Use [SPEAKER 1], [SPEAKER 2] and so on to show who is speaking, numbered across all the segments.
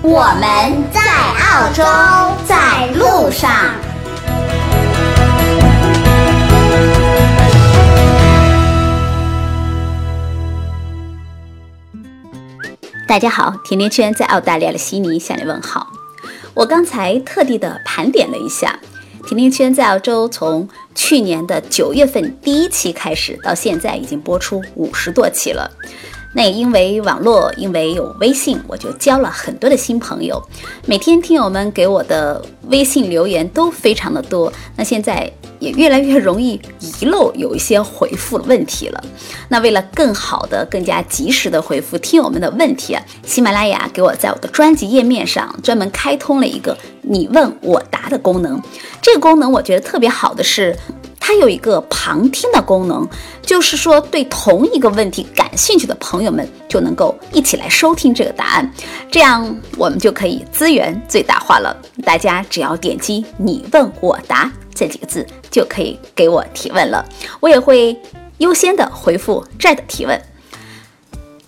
[SPEAKER 1] 我们在澳洲，在路上。
[SPEAKER 2] 大家好，甜甜圈在澳大利亚的悉尼向你问好。我刚才特地的盘点了一下，甜甜圈在澳洲从去年的九月份第一期开始，到现在已经播出五十多期了。那也因为网络，因为有微信，我就交了很多的新朋友。每天听友们给我的微信留言都非常的多，那现在也越来越容易遗漏有一些回复问题了。那为了更好的、更加及时的回复听友们的问题啊，喜马拉雅给我在我的专辑页面上专门开通了一个你问我答的功能。这个功能我觉得特别好的是。它有一个旁听的功能，就是说对同一个问题感兴趣的朋友们就能够一起来收听这个答案，这样我们就可以资源最大化了。大家只要点击“你问我答”这几个字，就可以给我提问了。我也会优先的回复这儿的提问。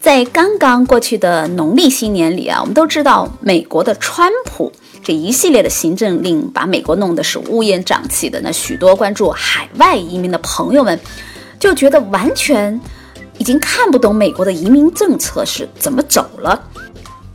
[SPEAKER 2] 在刚刚过去的农历新年里啊，我们都知道美国的川普。这一系列的行政令把美国弄得是乌烟瘴气的，那许多关注海外移民的朋友们就觉得完全已经看不懂美国的移民政策是怎么走了。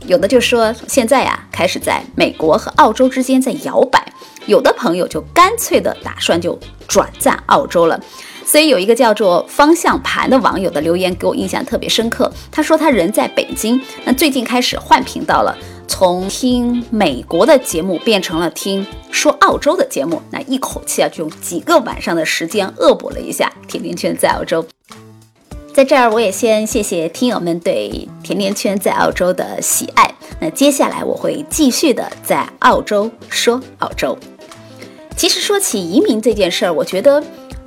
[SPEAKER 2] 有的就说现在呀开始在美国和澳洲之间在摇摆，有的朋友就干脆的打算就转战澳洲了。所以有一个叫做方向盘的网友的留言给我印象特别深刻，他说他人在北京，那最近开始换频道了。从听美国的节目变成了听说澳洲的节目，那一口气啊就用几个晚上的时间恶补了一下甜甜圈在澳洲。在这儿我也先谢谢听友们对甜甜圈在澳洲的喜爱。那接下来我会继续的在澳洲说澳洲。其实说起移民这件事儿，我觉得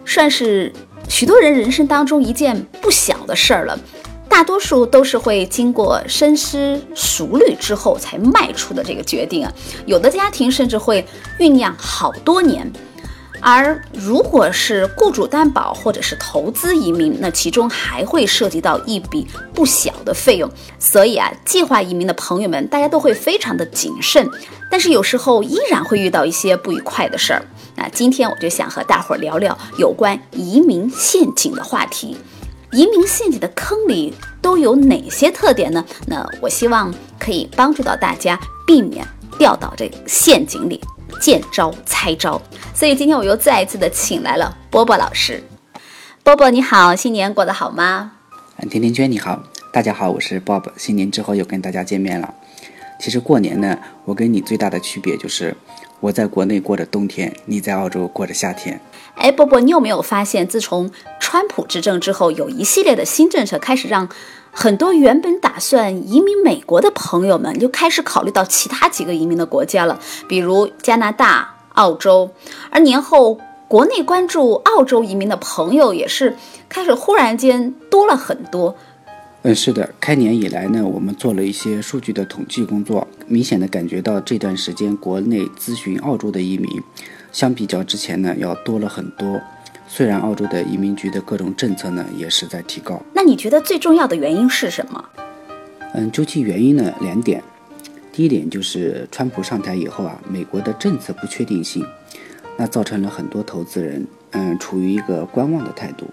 [SPEAKER 2] 算是许多人人生当中一件不小的事儿了。大多数都是会经过深思熟虑之后才迈出的这个决定啊，有的家庭甚至会酝酿好多年。而如果是雇主担保或者是投资移民，那其中还会涉及到一笔不小的费用。所以啊，计划移民的朋友们，大家都会非常的谨慎。但是有时候依然会遇到一些不愉快的事儿。那今天我就想和大伙儿聊聊有关移民陷阱的话题。移民陷阱的坑里都有哪些特点呢？那我希望可以帮助到大家避免掉到这个陷阱里，见招拆招。所以今天我又再一次的请来了波波老师。波波你好，新年过得好吗？
[SPEAKER 3] 嗯，甜甜圈你好，大家好，我是 Bob。新年之后又跟大家见面了。其实过年呢，我跟你最大的区别就是我在国内过着冬天，你在澳洲过着夏天。
[SPEAKER 2] 哎，波波，你有没有发现，自从川普执政之后，有一系列的新政策开始让很多原本打算移民美国的朋友们，就开始考虑到其他几个移民的国家了，比如加拿大、澳洲。而年后，国内关注澳洲移民的朋友也是开始忽然间多了很多。
[SPEAKER 3] 嗯，是的，开年以来呢，我们做了一些数据的统计工作，明显的感觉到这段时间国内咨询澳洲的移民。相比较之前呢，要多了很多。虽然澳洲的移民局的各种政策呢也是在提高。
[SPEAKER 2] 那你觉得最重要的原因是什么？
[SPEAKER 3] 嗯，究其原因呢，两点。第一点就是川普上台以后啊，美国的政策不确定性，那造成了很多投资人嗯处于一个观望的态度。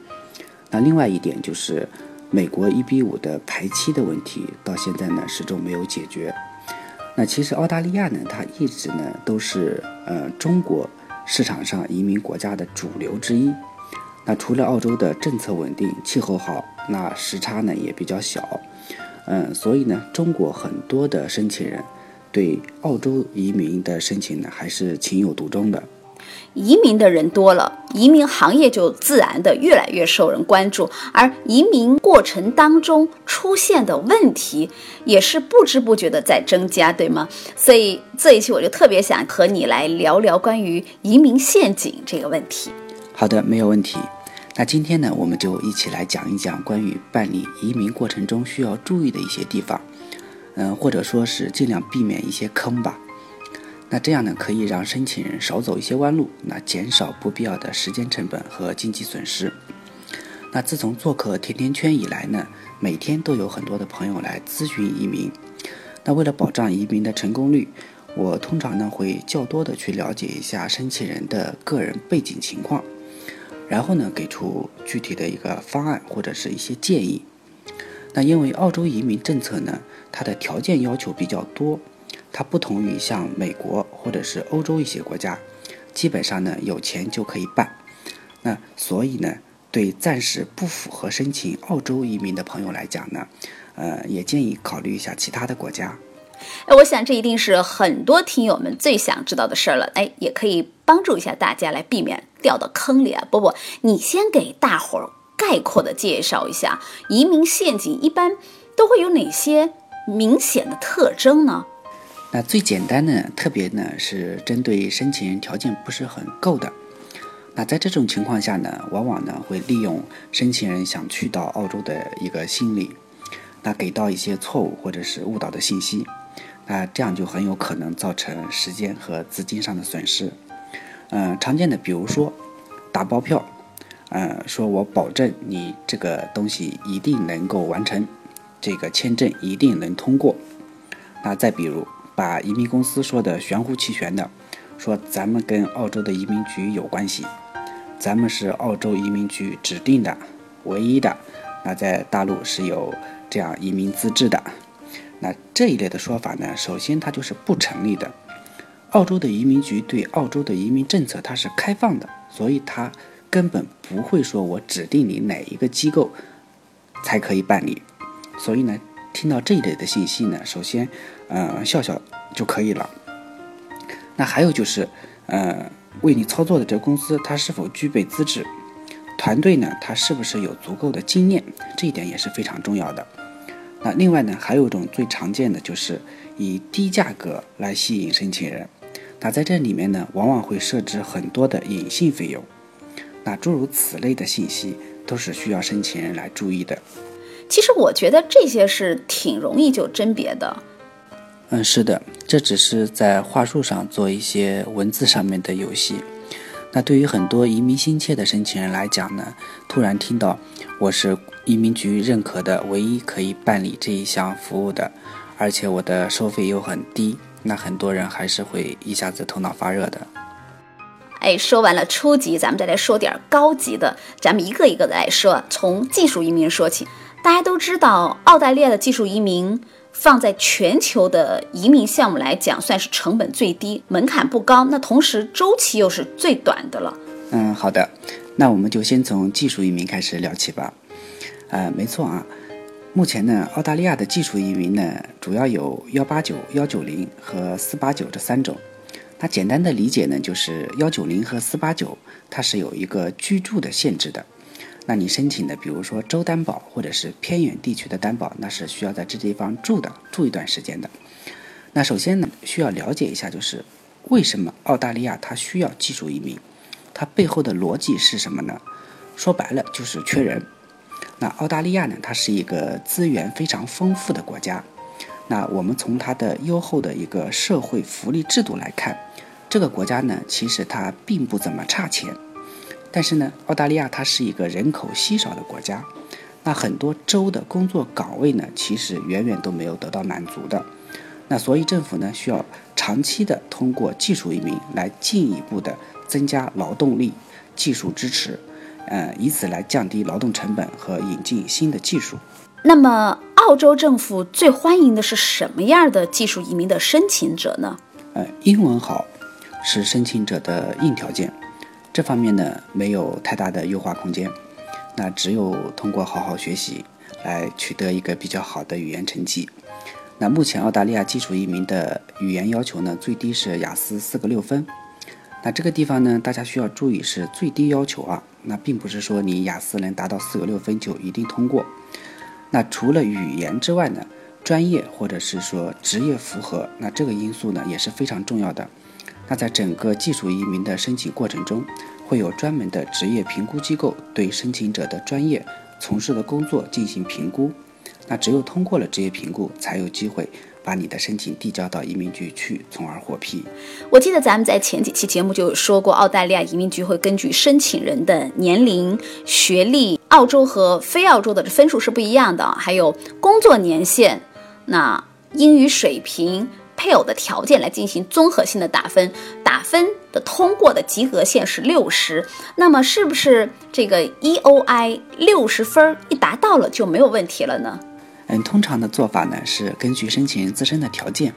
[SPEAKER 3] 那另外一点就是美国一比五的排期的问题，到现在呢始终没有解决。那其实澳大利亚呢，它一直呢都是呃中国。市场上移民国家的主流之一。那除了澳洲的政策稳定、气候好，那时差呢也比较小。嗯，所以呢，中国很多的申请人对澳洲移民的申请呢还是情有独钟的。
[SPEAKER 2] 移民的人多了，移民行业就自然的越来越受人关注，而移民过程当中出现的问题也是不知不觉的在增加，对吗？所以这一期我就特别想和你来聊聊关于移民陷阱这个问题。
[SPEAKER 3] 好的，没有问题。那今天呢，我们就一起来讲一讲关于办理移民过程中需要注意的一些地方，嗯，或者说是尽量避免一些坑吧。那这样呢，可以让申请人少走一些弯路，那减少不必要的时间成本和经济损失。那自从做客甜甜圈以来呢，每天都有很多的朋友来咨询移民。那为了保障移民的成功率，我通常呢会较多的去了解一下申请人的个人背景情况，然后呢给出具体的一个方案或者是一些建议。那因为澳洲移民政策呢，它的条件要求比较多。它不同于像美国或者是欧洲一些国家，基本上呢有钱就可以办。那所以呢，对暂时不符合申请澳洲移民的朋友来讲呢，呃，也建议考虑一下其他的国家。
[SPEAKER 2] 哎，我想这一定是很多听友们最想知道的事儿了。哎，也可以帮助一下大家来避免掉到坑里啊。波波，你先给大伙儿概括的介绍一下移民陷阱一般都会有哪些明显的特征呢？
[SPEAKER 3] 那最简单的，特别呢是针对申请人条件不是很够的。那在这种情况下呢，往往呢会利用申请人想去到澳洲的一个心理，那给到一些错误或者是误导的信息，那这样就很有可能造成时间和资金上的损失。嗯，常见的比如说打包票，嗯，说我保证你这个东西一定能够完成，这个签证一定能通过。那再比如。把移民公司说的玄乎其玄的，说咱们跟澳洲的移民局有关系，咱们是澳洲移民局指定的唯一的，那在大陆是有这样移民资质的，那这一类的说法呢，首先它就是不成立的。澳洲的移民局对澳洲的移民政策它是开放的，所以它根本不会说我指定你哪一个机构才可以办理，所以呢。听到这一类的信息呢，首先，呃，笑笑就可以了。那还有就是，呃，为你操作的这个公司，它是否具备资质？团队呢，它是不是有足够的经验？这一点也是非常重要的。那另外呢，还有一种最常见的就是以低价格来吸引申请人。那在这里面呢，往往会设置很多的隐性费用。那诸如此类的信息，都是需要申请人来注意的。
[SPEAKER 2] 其实我觉得这些是挺容易就甄别的。
[SPEAKER 3] 嗯，是的，这只是在话术上做一些文字上面的游戏。那对于很多移民心切的申请人来讲呢，突然听到我是移民局认可的唯一可以办理这一项服务的，而且我的收费又很低，那很多人还是会一下子头脑发热的。
[SPEAKER 2] 哎，说完了初级，咱们再来说点高级的，咱们一个一个的来说，从技术移民说起。大家都知道，澳大利亚的技术移民放在全球的移民项目来讲，算是成本最低、门槛不高，那同时周期又是最短的了。
[SPEAKER 3] 嗯，好的，那我们就先从技术移民开始聊起吧。呃，没错啊，目前呢，澳大利亚的技术移民呢，主要有幺八九、幺九零和四八九这三种。那简单的理解呢，就是幺九零和四八九，它是有一个居住的限制的。那你申请的，比如说州担保或者是偏远地区的担保，那是需要在这地方住的，住一段时间的。那首先呢，需要了解一下，就是为什么澳大利亚它需要技术移民，它背后的逻辑是什么呢？说白了就是缺人。那澳大利亚呢，它是一个资源非常丰富的国家。那我们从它的优厚的一个社会福利制度来看，这个国家呢，其实它并不怎么差钱。但是呢，澳大利亚它是一个人口稀少的国家，那很多州的工作岗位呢，其实远远都没有得到满足的。那所以政府呢，需要长期的通过技术移民来进一步的增加劳动力、技术支持，呃，以此来降低劳动成本和引进新的技术。
[SPEAKER 2] 那么，澳洲政府最欢迎的是什么样的技术移民的申请者呢？
[SPEAKER 3] 呃，英文好是申请者的硬条件。这方面呢，没有太大的优化空间，那只有通过好好学习来取得一个比较好的语言成绩。那目前澳大利亚基础移民的语言要求呢，最低是雅思四个六分，那这个地方呢，大家需要注意是最低要求啊，那并不是说你雅思能达到四个六分就一定通过。那除了语言之外呢，专业或者是说职业符合，那这个因素呢也是非常重要的。那在整个技术移民的申请过程中，会有专门的职业评估机构对申请者的专业、从事的工作进行评估。那只有通过了职业评估，才有机会。把你的申请递交到移民局去，从而获批。
[SPEAKER 2] 我记得咱们在前几期节目就有说过，澳大利亚移民局会根据申请人的年龄、学历，澳洲和非澳洲的分数是不一样的，还有工作年限、那英语水平、配偶的条件来进行综合性的打分。打分的通过的及格线是六十，那么是不是这个 EOI 六十分一达到了就没有问题了呢？
[SPEAKER 3] 嗯，通常的做法呢是根据申请人自身的条件，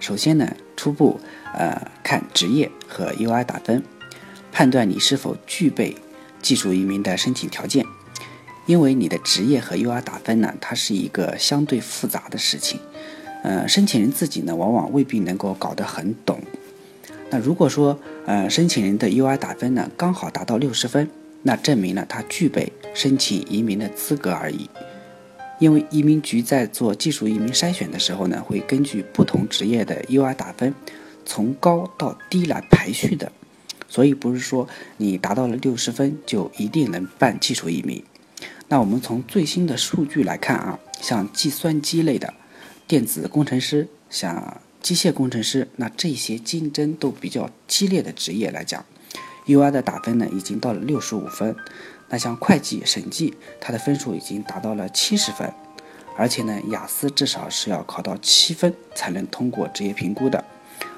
[SPEAKER 3] 首先呢初步呃看职业和 UI 打分，判断你是否具备技术移民的申请条件。因为你的职业和 UI 打分呢，它是一个相对复杂的事情，呃，申请人自己呢往往未必能够搞得很懂。那如果说呃申请人的 UI 打分呢刚好达到六十分，那证明了他具备申请移民的资格而已。因为移民局在做技术移民筛选的时候呢，会根据不同职业的 UI 打分，从高到低来排序的，所以不是说你达到了六十分就一定能办技术移民。那我们从最新的数据来看啊，像计算机类的、电子工程师、像机械工程师，那这些竞争都比较激烈的职业来讲，UI 的打分呢已经到了六十五分。那像会计、审计，它的分数已经达到了七十分，而且呢，雅思至少是要考到七分才能通过职业评估的。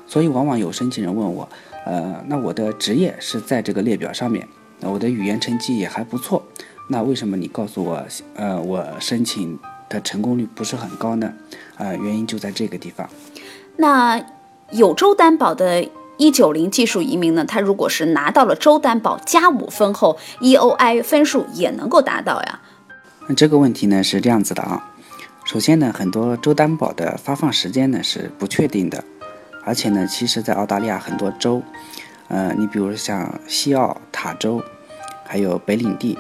[SPEAKER 3] 所以，往往有申请人问我，呃，那我的职业是在这个列表上面，那我的语言成绩也还不错，那为什么你告诉我，呃，我申请的成功率不是很高呢？啊，原因就在这个地方。
[SPEAKER 2] 那有州担保的。一九零技术移民呢，他如果是拿到了州担保加五分后，EOI 分数也能够达到呀。
[SPEAKER 3] 那这个问题呢是这样子的啊，首先呢，很多州担保的发放时间呢是不确定的，而且呢，其实在澳大利亚很多州，呃，你比如像西澳、塔州，还有北领地，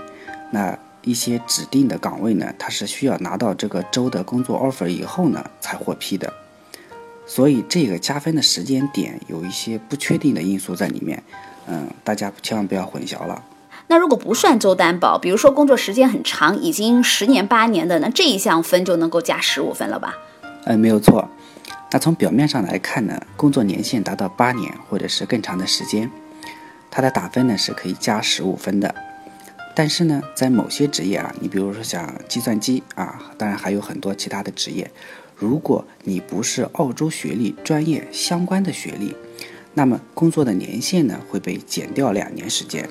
[SPEAKER 3] 那一些指定的岗位呢，它是需要拿到这个州的工作 offer 以后呢才获批的。所以这个加分的时间点有一些不确定的因素在里面，嗯，大家千万不要混淆了。
[SPEAKER 2] 那如果不算州担保，比如说工作时间很长，已经十年八年的，那这一项分就能够加十五分了吧？
[SPEAKER 3] 嗯，没有错。那从表面上来看呢，工作年限达到八年或者是更长的时间，它的打分呢是可以加十五分的。但是呢，在某些职业啊，你比如说像计算机啊，当然还有很多其他的职业。如果你不是澳洲学历专业相关的学历，那么工作的年限呢会被减掉两年时间。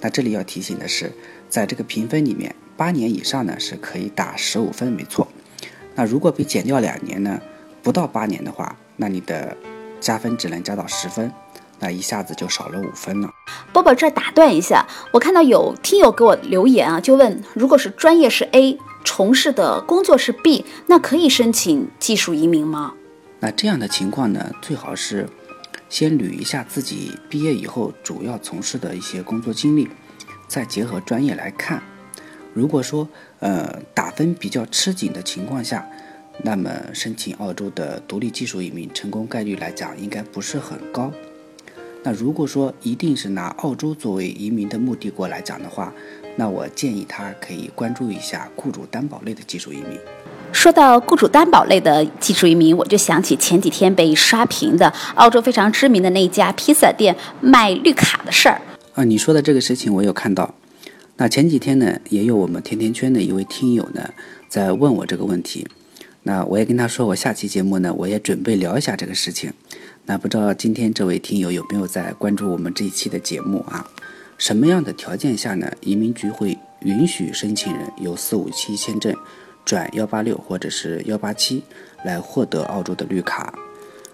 [SPEAKER 3] 那这里要提醒的是，在这个评分里面，八年以上呢是可以打十五分，没错。那如果被减掉两年呢，不到八年的话，那你的加分只能加到十分，那一下子就少了五分呢。
[SPEAKER 2] 波波这儿打断一下，我看到有听友给我留言啊，就问，如果是专业是 A。从事的工作是 B，那可以申请技术移民吗？
[SPEAKER 3] 那这样的情况呢，最好是先捋一下自己毕业以后主要从事的一些工作经历，再结合专业来看。如果说呃打分比较吃紧的情况下，那么申请澳洲的独立技术移民成功概率来讲应该不是很高。那如果说一定是拿澳洲作为移民的目的国来讲的话，那我建议他可以关注一下雇主担保类的技术移民。
[SPEAKER 2] 说到雇主担保类的技术移民，我就想起前几天被刷屏的澳洲非常知名的那家披萨店卖绿卡的事儿。
[SPEAKER 3] 啊，你说的这个事情我有看到。那前几天呢，也有我们甜甜圈的一位听友呢在问我这个问题。那我也跟他说，我下期节目呢，我也准备聊一下这个事情。那不知道今天这位听友有没有在关注我们这一期的节目啊？什么样的条件下呢？移民局会允许申请人由四五七签证转幺八六或者是幺八七来获得澳洲的绿卡？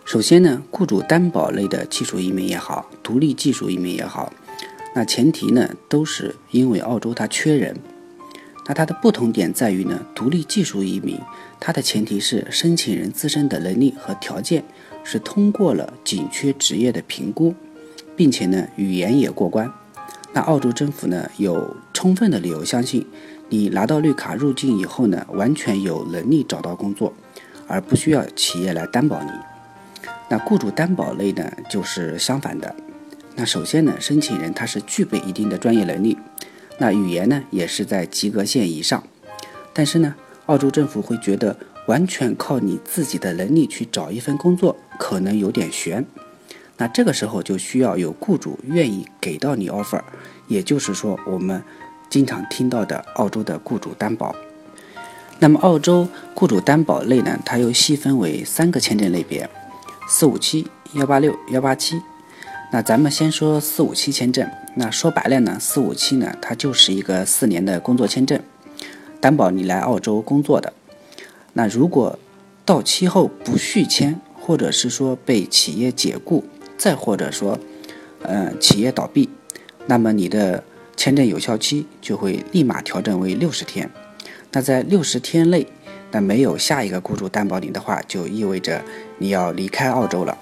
[SPEAKER 3] 首先呢，雇主担保类的技术移民也好，独立技术移民也好，那前提呢都是因为澳洲它缺人。那它的不同点在于呢，独立技术移民它的前提是申请人自身的能力和条件是通过了紧缺职业的评估。并且呢语言也过关。那澳洲政府呢有充分的理由相信，你拿到绿卡入境以后呢，完全有能力找到工作，而不需要企业来担保你。那雇主担保类呢就是相反的。那首先呢，申请人他是具备一定的专业能力，那语言呢也是在及格线以上。但是呢，澳洲政府会觉得完全靠你自己的能力去找一份工作可能有点悬。那这个时候就需要有雇主愿意给到你 offer，也就是说我们经常听到的澳洲的雇主担保。那么澳洲雇主担保类呢，它又细分为三个签证类别：四五七、幺八六、幺八七。那咱们先说四五七签证。那说白了呢，四五七呢，它就是一个四年的工作签证，担保你来澳洲工作的。那如果到期后不续签，或者是说被企业解雇，再或者说，呃，企业倒闭，那么你的签证有效期就会立马调整为六十天。那在六十天内，那没有下一个雇主担保你的话，就意味着你要离开澳洲了。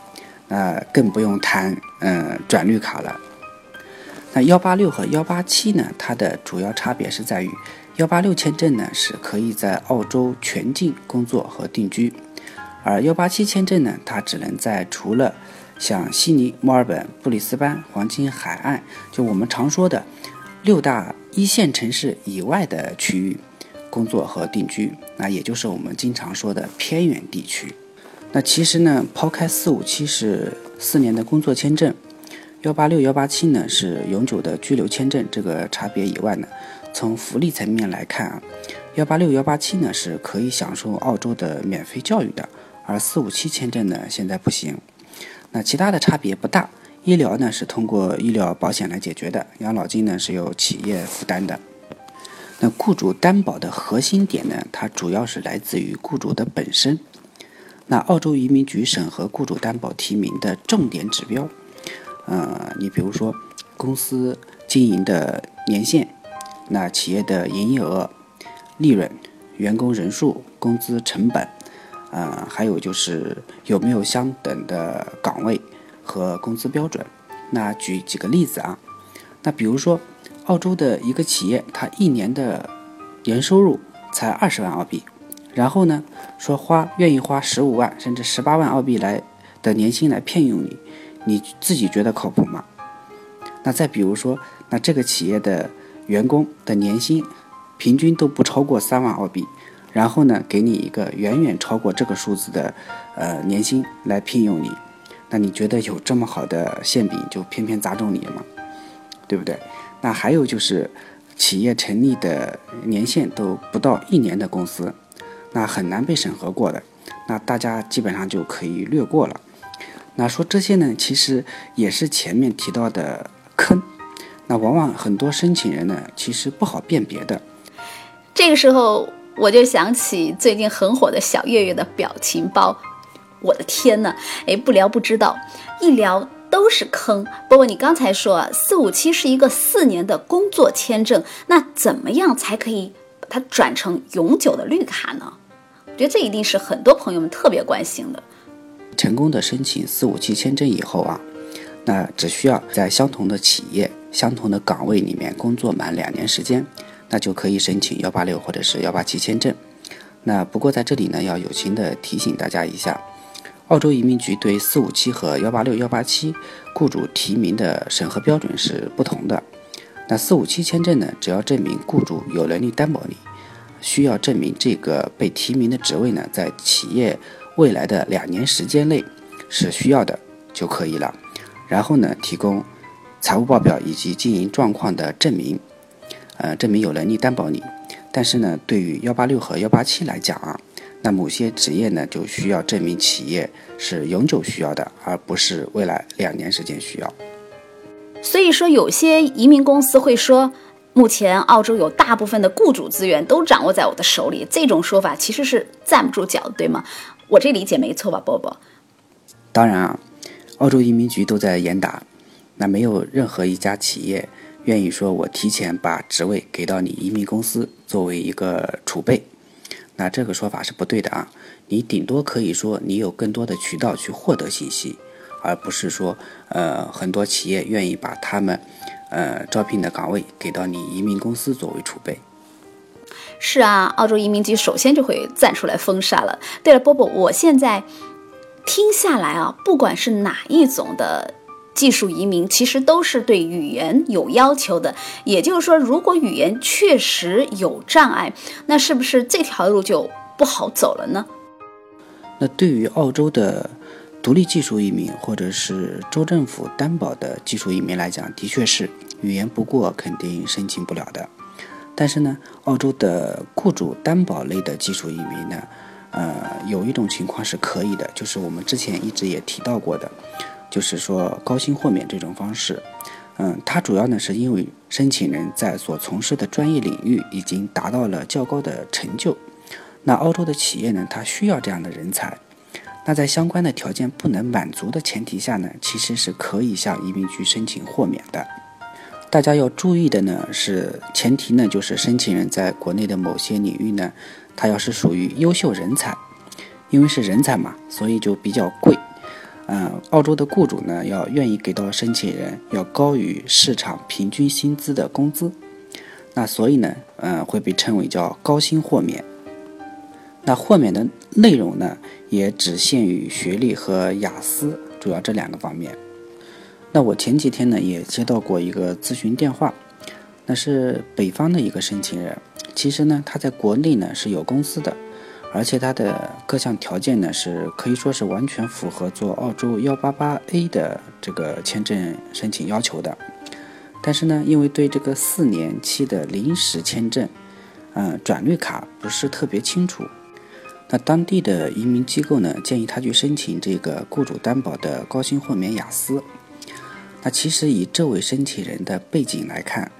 [SPEAKER 3] 那更不用谈，嗯，转绿卡了。那幺八六和幺八七呢？它的主要差别是在于，幺八六签证呢是可以在澳洲全境工作和定居，而幺八七签证呢，它只能在除了像悉尼、墨尔本、布里斯班、黄金海岸，就我们常说的六大一线城市以外的区域工作和定居，那也就是我们经常说的偏远地区。那其实呢，抛开四五七是四年的工作签证，幺八六幺八七呢是永久的居留签证，这个差别以外呢，从福利层面来看啊，幺八六幺八七呢是可以享受澳洲的免费教育的，而四五七签证呢现在不行。那其他的差别不大，医疗呢是通过医疗保险来解决的，养老金呢是由企业负担的。那雇主担保的核心点呢，它主要是来自于雇主的本身。那澳洲移民局审核雇主担保提名的重点指标，呃，你比如说公司经营的年限，那企业的营业额、利润、员工人数、工资成本。呃，还有就是有没有相等的岗位和工资标准？那举几个例子啊，那比如说澳洲的一个企业，它一年的年收入才二十万澳币，然后呢说花愿意花十五万甚至十八万澳币来的年薪来聘用你，你自己觉得靠谱吗？那再比如说，那这个企业的员工的年薪平均都不超过三万澳币。然后呢，给你一个远远超过这个数字的，呃，年薪来聘用你，那你觉得有这么好的馅饼就偏偏砸中你了吗？对不对？那还有就是，企业成立的年限都不到一年的公司，那很难被审核过的，那大家基本上就可以略过了。那说这些呢，其实也是前面提到的坑，那往往很多申请人呢，其实不好辨别的。
[SPEAKER 2] 这个时候。我就想起最近很火的小月月的表情包，我的天呐，哎，不聊不知道，一聊都是坑。不过，你刚才说四五七是一个四年的工作签证，那怎么样才可以把它转成永久的绿卡呢？我觉得这一定是很多朋友们特别关心的。
[SPEAKER 3] 成功的申请四五七签证以后啊，那只需要在相同的企业、相同的岗位里面工作满两年时间。那就可以申请幺八六或者是幺八七签证。那不过在这里呢，要友情的提醒大家一下，澳洲移民局对四五七和幺八六幺八七雇主提名的审核标准是不同的。那四五七签证呢，只要证明雇主有能力担保你，需要证明这个被提名的职位呢，在企业未来的两年时间内是需要的就可以了。然后呢，提供财务报表以及经营状况的证明。呃，证明有能力担保你，但是呢，对于幺八六和幺八七来讲啊，那某些职业呢就需要证明企业是永久需要的，而不是未来两年时间需要。
[SPEAKER 2] 所以说，有些移民公司会说，目前澳洲有大部分的雇主资源都掌握在我的手里，这种说法其实是站不住脚的，对吗？我这理解没错吧，波波？
[SPEAKER 3] 当然啊，澳洲移民局都在严打，那没有任何一家企业。愿意说，我提前把职位给到你移民公司作为一个储备，那这个说法是不对的啊。你顶多可以说你有更多的渠道去获得信息，而不是说呃很多企业愿意把他们呃招聘的岗位给到你移民公司作为储备。
[SPEAKER 2] 是啊，澳洲移民局首先就会站出来封杀了。对了，波波，我现在听下来啊，不管是哪一种的技术移民，其实都是对语言有要求的。也就是说，如果语言确实有障碍，那是不是这条路就不好走了呢？
[SPEAKER 3] 那对于澳洲的独立技术移民，或者是州政府担保的技术移民来讲，的确是语言不过肯定申请不了的。但是呢，澳洲的雇主担保类的技术移民呢，呃，有一种情况是可以的，就是我们之前一直也提到过的，就是说高薪豁免这种方式。嗯，它主要呢是因为申请人在所从事的专业领域已经达到了较高的成就，那澳洲的企业呢，它需要这样的人才。那在相关的条件不能满足的前提下呢，其实是可以向移民局申请豁免的。大家要注意的呢是，前提呢就是申请人在国内的某些领域呢，他要是属于优秀人才，因为是人才嘛，所以就比较贵。嗯，澳洲的雇主呢要愿意给到申请人要高于市场平均薪资的工资，那所以呢，嗯，会被称为叫高薪豁免。那豁免的内容呢，也只限于学历和雅思，主要这两个方面。那我前几天呢也接到过一个咨询电话，那是北方的一个申请人。其实呢，他在国内呢是有公司的，而且他的各项条件呢是可以说是完全符合做澳洲幺八八 A 的这个签证申请要求的。但是呢，因为对这个四年期的临时签证，嗯，转绿卡不是特别清楚，那当地的移民机构呢建议他去申请这个雇主担保的高薪豁免雅思。那其实以这位申请人的背景来看，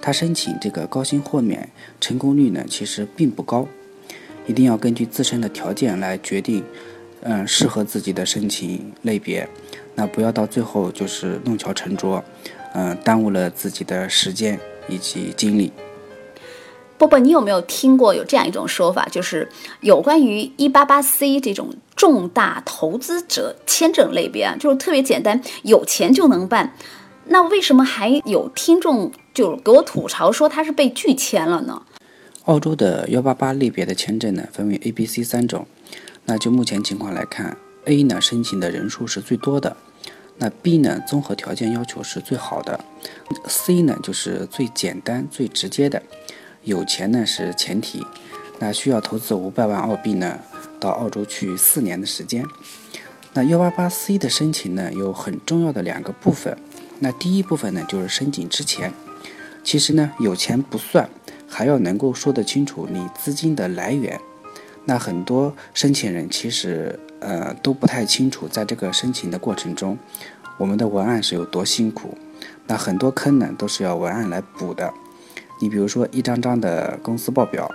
[SPEAKER 3] 他申请这个高薪豁免成功率呢，其实并不高。一定要根据自身的条件来决定，嗯，适合自己的申请类别。那不要到最后就是弄巧成拙，嗯，耽误了自己的时间以及精力。
[SPEAKER 2] 波波，你有没有听过有这样一种说法，就是有关于一八八 C 这种重大投资者签证类别啊，就是特别简单，有钱就能办。那为什么还有听众就给我吐槽说他是被拒签了呢？
[SPEAKER 3] 澳洲的幺八八类别的签证呢，分为 A、B、C 三种。那就目前情况来看，A 呢申请的人数是最多的，那 B 呢综合条件要求是最好的，C 呢就是最简单最直接的。有钱呢是前提，那需要投资五百万澳币呢，到澳洲去四年的时间。那幺八八 C 的申请呢有很重要的两个部分，那第一部分呢就是申请之前，其实呢有钱不算，还要能够说得清楚你资金的来源。那很多申请人其实呃都不太清楚，在这个申请的过程中，我们的文案是有多辛苦，那很多坑呢都是要文案来补的。你比如说一张张的公司报表，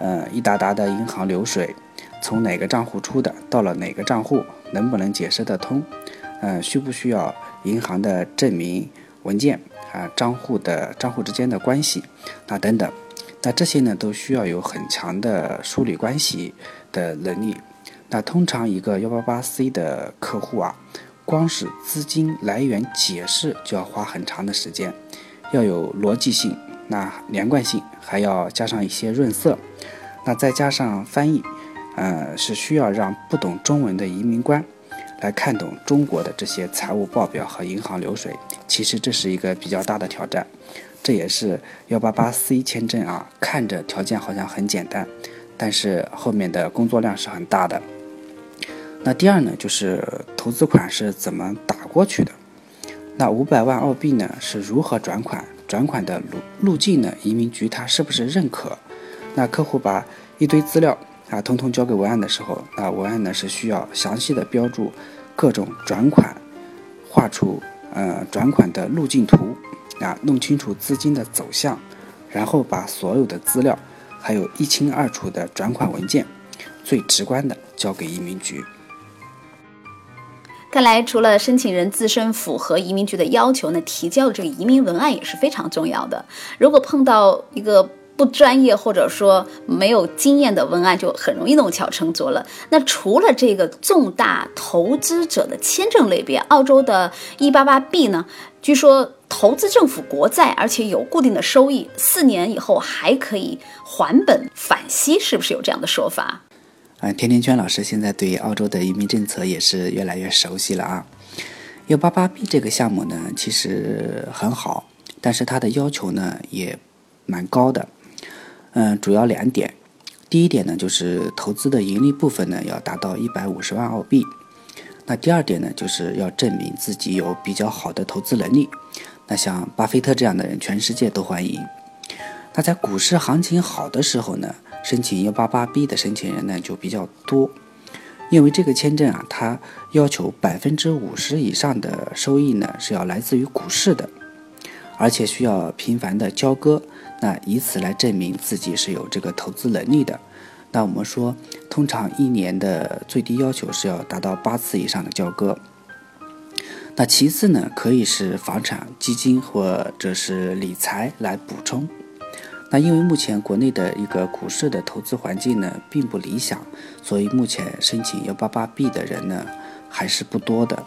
[SPEAKER 3] 呃，一沓沓的银行流水，从哪个账户出的，到了哪个账户，能不能解释得通？嗯，需不需要银行的证明文件啊？账户的账户之间的关系那等等，那这些呢都需要有很强的梳理关系的能力。那通常一个幺八八 C 的客户啊，光是资金来源解释就要花很长的时间，要有逻辑性。那连贯性还要加上一些润色，那再加上翻译，呃，是需要让不懂中文的移民官来看懂中国的这些财务报表和银行流水。其实这是一个比较大的挑战，这也是幺八八 C 签证啊，看着条件好像很简单，但是后面的工作量是很大的。那第二呢，就是投资款是怎么打过去的？那五百万澳币呢，是如何转款？转款的路路径呢？移民局他是不是认可？那客户把一堆资料啊，通通交给文案的时候，那文案呢是需要详细的标注各种转款，画出呃转款的路径图啊，弄清楚资金的走向，然后把所有的资料还有一清二楚的转款文件，最直观的交给移民局。
[SPEAKER 2] 看来，除了申请人自身符合移民局的要求呢，提交的这个移民文案也是非常重要的。如果碰到一个不专业或者说没有经验的文案就很容易弄巧成拙了。那除了这个重大投资者的签证类别，澳洲的 188B 呢？据说投资政府国债，而且有固定的收益，四年以后还可以还本返息，是不是有这样的说法？
[SPEAKER 3] 嗯，甜甜圈老师现在对澳洲的移民政策也是越来越熟悉了啊。188B 这个项目呢，其实很好，但是它的要求呢也蛮高的。嗯，主要两点。第一点呢，就是投资的盈利部分呢要达到一百五十万澳币。那第二点呢，就是要证明自己有比较好的投资能力。那像巴菲特这样的人，全世界都欢迎。那在股市行情好的时候呢，申请幺八八 B 的申请人呢就比较多，因为这个签证啊，它要求百分之五十以上的收益呢是要来自于股市的，而且需要频繁的交割。那以此来证明自己是有这个投资能力的。那我们说，通常一年的最低要求是要达到八次以上的交割。那其次呢，可以是房产基金或者是理财来补充。那因为目前国内的一个股市的投资环境呢并不理想，所以目前申请幺八八 B 的人呢还是不多的。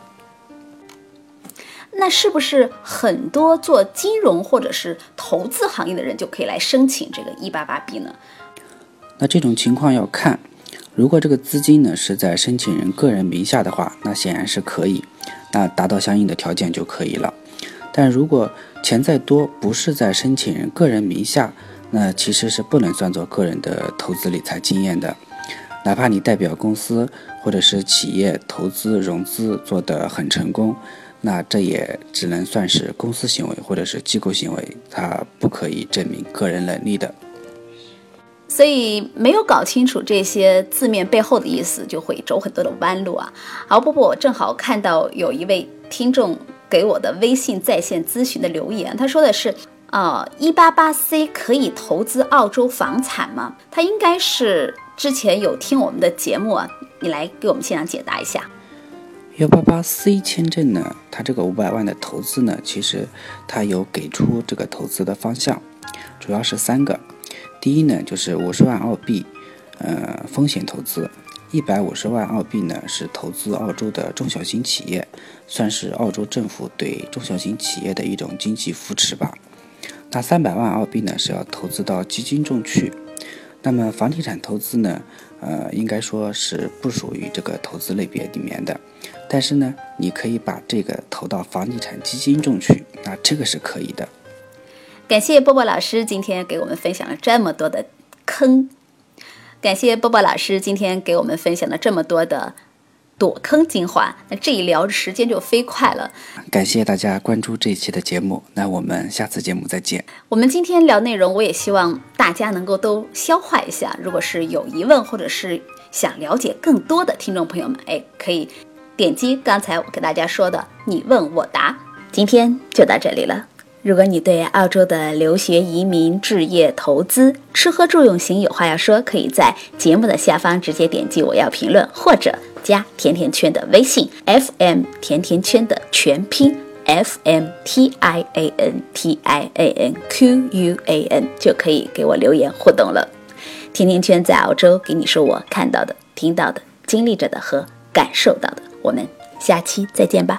[SPEAKER 2] 那是不是很多做金融或者是投资行业的人就可以来申请这个一八八 B 呢？
[SPEAKER 3] 那这种情况要看，如果这个资金呢是在申请人个人名下的话，那显然是可以，那达到相应的条件就可以了。但如果钱再多不是在申请人个人名下，那其实是不能算作个人的投资理财经验的。哪怕你代表公司或者是企业投资融资做得很成功。那这也只能算是公司行为或者是机构行为，它不可以证明个人能力的。
[SPEAKER 2] 所以没有搞清楚这些字面背后的意思，就会走很多的弯路啊。敖，波波，正好看到有一位听众给我的微信在线咨询的留言，他说的是：啊，一八八 C 可以投资澳洲房产吗？他应该是之前有听我们的节目啊，你来给我们现场解答一下。
[SPEAKER 3] 幺八八 C 签证呢，它这个五百万的投资呢，其实它有给出这个投资的方向，主要是三个。第一呢，就是五十万澳币，呃，风险投资；一百五十万澳币呢，是投资澳洲的中小型企业，算是澳洲政府对中小型企业的一种经济扶持吧。那三百万澳币呢，是要投资到基金中去。那么房地产投资呢，呃，应该说是不属于这个投资类别里面的。但是呢，你可以把这个投到房地产基金中去，那这个是可以的。
[SPEAKER 2] 感谢波波老师今天给我们分享了这么多的坑，感谢波波老师今天给我们分享了这么多的躲坑精华。那这一聊时间就飞快了。
[SPEAKER 3] 感谢大家关注这一期的节目，那我们下次节目再见。
[SPEAKER 2] 我们今天聊内容，我也希望大家能够都消化一下。如果是有疑问或者是想了解更多的听众朋友们，哎，可以。点击刚才我给大家说的“你问我答”，今天就到这里了。如果你对澳洲的留学、移民、置业、投资、吃喝住用行有话要说，可以在节目的下方直接点击“我要评论”，或者加甜甜圈的微信 “FM 甜甜圈”的全拼 “F M T I A N T I A N Q U A N”，就可以给我留言互动了。甜甜圈在澳洲给你说我看到的、听到的、经历着的和感受到的。我们下期再见吧。